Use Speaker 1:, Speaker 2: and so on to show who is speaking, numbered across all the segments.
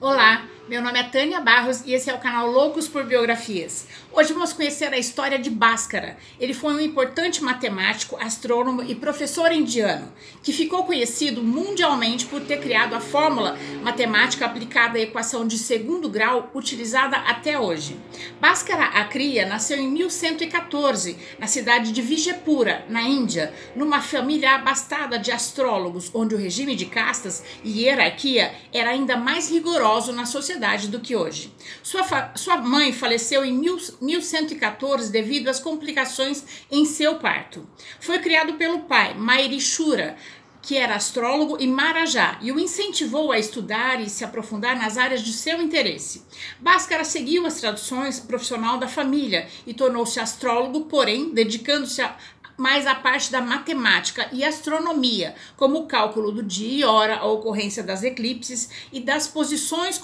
Speaker 1: Olá, meu nome é Tânia Barros e esse é o canal Loucos por Biografias. Hoje vamos conhecer a história de Bhaskara. Ele foi um importante matemático, astrônomo e professor indiano, que ficou conhecido mundialmente por ter criado a fórmula matemática aplicada à equação de segundo grau utilizada até hoje. Bhaskara Akriya nasceu em 1114, na cidade de Vijaypura, na Índia, numa família abastada de astrólogos, onde o regime de castas e hierarquia era ainda mais rigoroso na sociedade do que hoje. Sua, sua mãe faleceu em mil, 1114 devido às complicações em seu parto. Foi criado pelo pai, Mairishura, que era astrólogo e marajá, e o incentivou a estudar e se aprofundar nas áreas de seu interesse. Bhaskara seguiu as traduções profissional da família e tornou-se astrólogo, porém dedicando-se mais à parte da matemática e astronomia, como o cálculo do dia e hora, a ocorrência das eclipses e das posições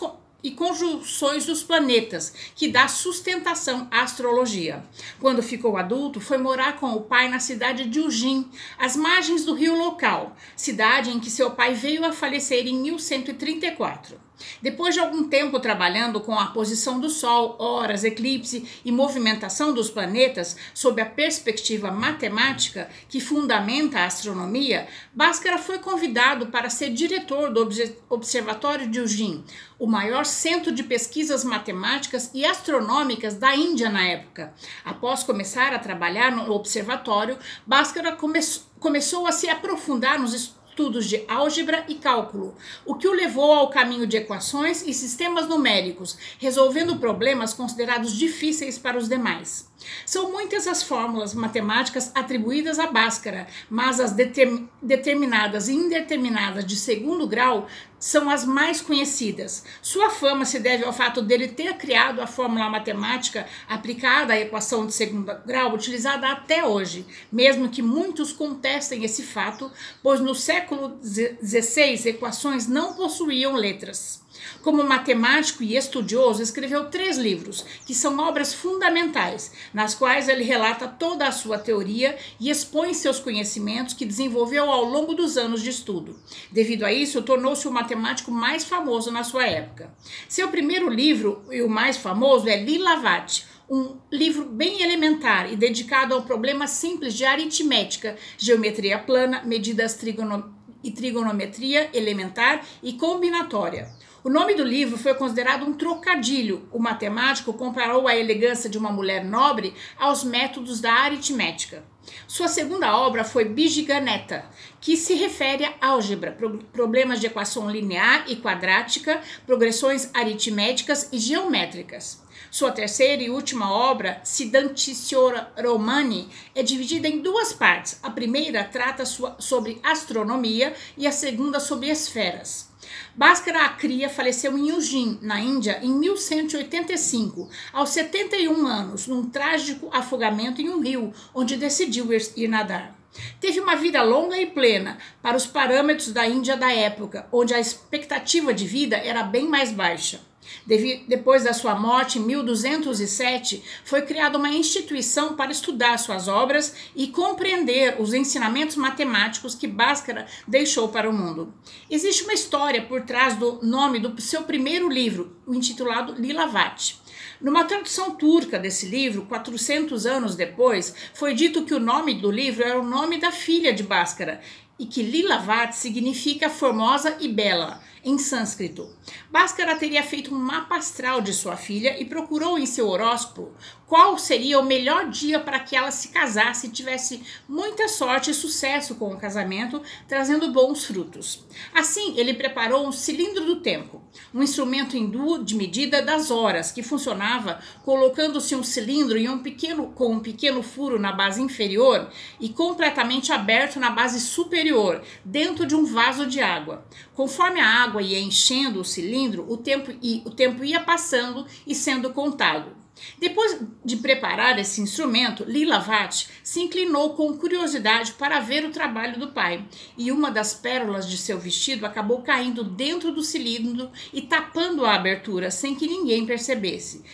Speaker 1: e conjunções dos planetas, que dá sustentação à astrologia. Quando ficou adulto, foi morar com o pai na cidade de Ujin, às margens do rio local, cidade em que seu pai veio a falecer em 1134. Depois de algum tempo trabalhando com a posição do Sol, horas, eclipse e movimentação dos planetas sob a perspectiva matemática que fundamenta a astronomia, Bhaskara foi convidado para ser diretor do Observatório de Ujin, o maior centro de pesquisas matemáticas e astronômicas da Índia na época. Após começar a trabalhar no observatório, Bhaskara come começou a se aprofundar nos estudos estudos de álgebra e cálculo, o que o levou ao caminho de equações e sistemas numéricos, resolvendo problemas considerados difíceis para os demais. São muitas as fórmulas matemáticas atribuídas a Bhaskara, mas as determ determinadas e indeterminadas de segundo grau são as mais conhecidas. Sua fama se deve ao fato dele ter criado a fórmula matemática aplicada à equação de segundo grau utilizada até hoje, mesmo que muitos contestem esse fato, pois no século XVI equações não possuíam letras. Como matemático e estudioso, escreveu três livros, que são obras fundamentais, nas quais ele relata toda a sua teoria e expõe seus conhecimentos que desenvolveu ao longo dos anos de estudo. Devido a isso, tornou-se o matemático mais famoso na sua época. Seu primeiro livro, e o mais famoso, é Lilavati, um livro bem elementar e dedicado ao problema simples de aritmética, geometria plana, medidas trigono e trigonometria elementar e combinatória. O nome do livro foi considerado um trocadilho. O matemático comparou a elegância de uma mulher nobre aos métodos da aritmética. Sua segunda obra foi Bijiganeta, que se refere a álgebra, problemas de equação linear e quadrática, progressões aritméticas e geométricas. Sua terceira e última obra, Siddhanticiora Romani, é dividida em duas partes. A primeira trata sobre astronomia e a segunda sobre esferas. Bhaskara Akriya faleceu em Ujin, na Índia, em 1185, aos 71 anos, num trágico afogamento em um rio, onde decidiu ir nadar. Teve uma vida longa e plena para os parâmetros da Índia da época, onde a expectativa de vida era bem mais baixa. Depois da sua morte, em 1207, foi criada uma instituição para estudar suas obras e compreender os ensinamentos matemáticos que Bhaskara deixou para o mundo. Existe uma história por trás do nome do seu primeiro livro, intitulado Lilavati. Numa tradução turca desse livro, 400 anos depois, foi dito que o nome do livro era o nome da filha de Bhaskara e que Lilavat significa formosa e bela em sânscrito. Bhaskara teria feito um mapa astral de sua filha e procurou em seu horóscopo qual seria o melhor dia para que ela se casasse e tivesse muita sorte e sucesso com o casamento, trazendo bons frutos. Assim, ele preparou um cilindro do tempo, um instrumento hindu de medida das horas, que funcionava colocando-se um cilindro um pequeno, com um pequeno furo na base inferior e completamente aberto na base superior, dentro de um vaso de água. Conforme a água ia enchendo o cilindro, o tempo, o tempo ia passando e sendo contado. Depois de preparar esse instrumento, Lila Vat se inclinou com curiosidade para ver o trabalho do pai, e uma das pérolas de seu vestido acabou caindo dentro do cilindro e tapando a abertura sem que ninguém percebesse.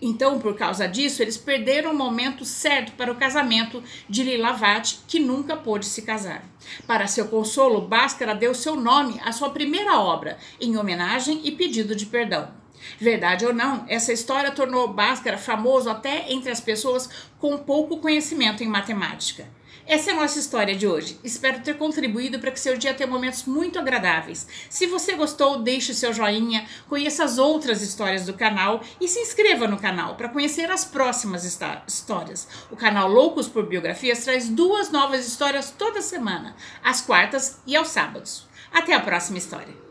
Speaker 1: Então, por causa disso, eles perderam o momento certo para o casamento de Lila Vat, que nunca pôde se casar. Para seu consolo, Bhaskara deu seu nome à sua primeira obra, em homenagem e pedido de perdão. Verdade ou não, essa história tornou Bhaskara famoso até entre as pessoas com pouco conhecimento em matemática. Essa é a nossa história de hoje. Espero ter contribuído para que seu dia tenha momentos muito agradáveis. Se você gostou, deixe seu joinha, conheça as outras histórias do canal e se inscreva no canal para conhecer as próximas histórias. O canal Loucos por Biografias traz duas novas histórias toda semana, às quartas e aos sábados. Até a próxima história.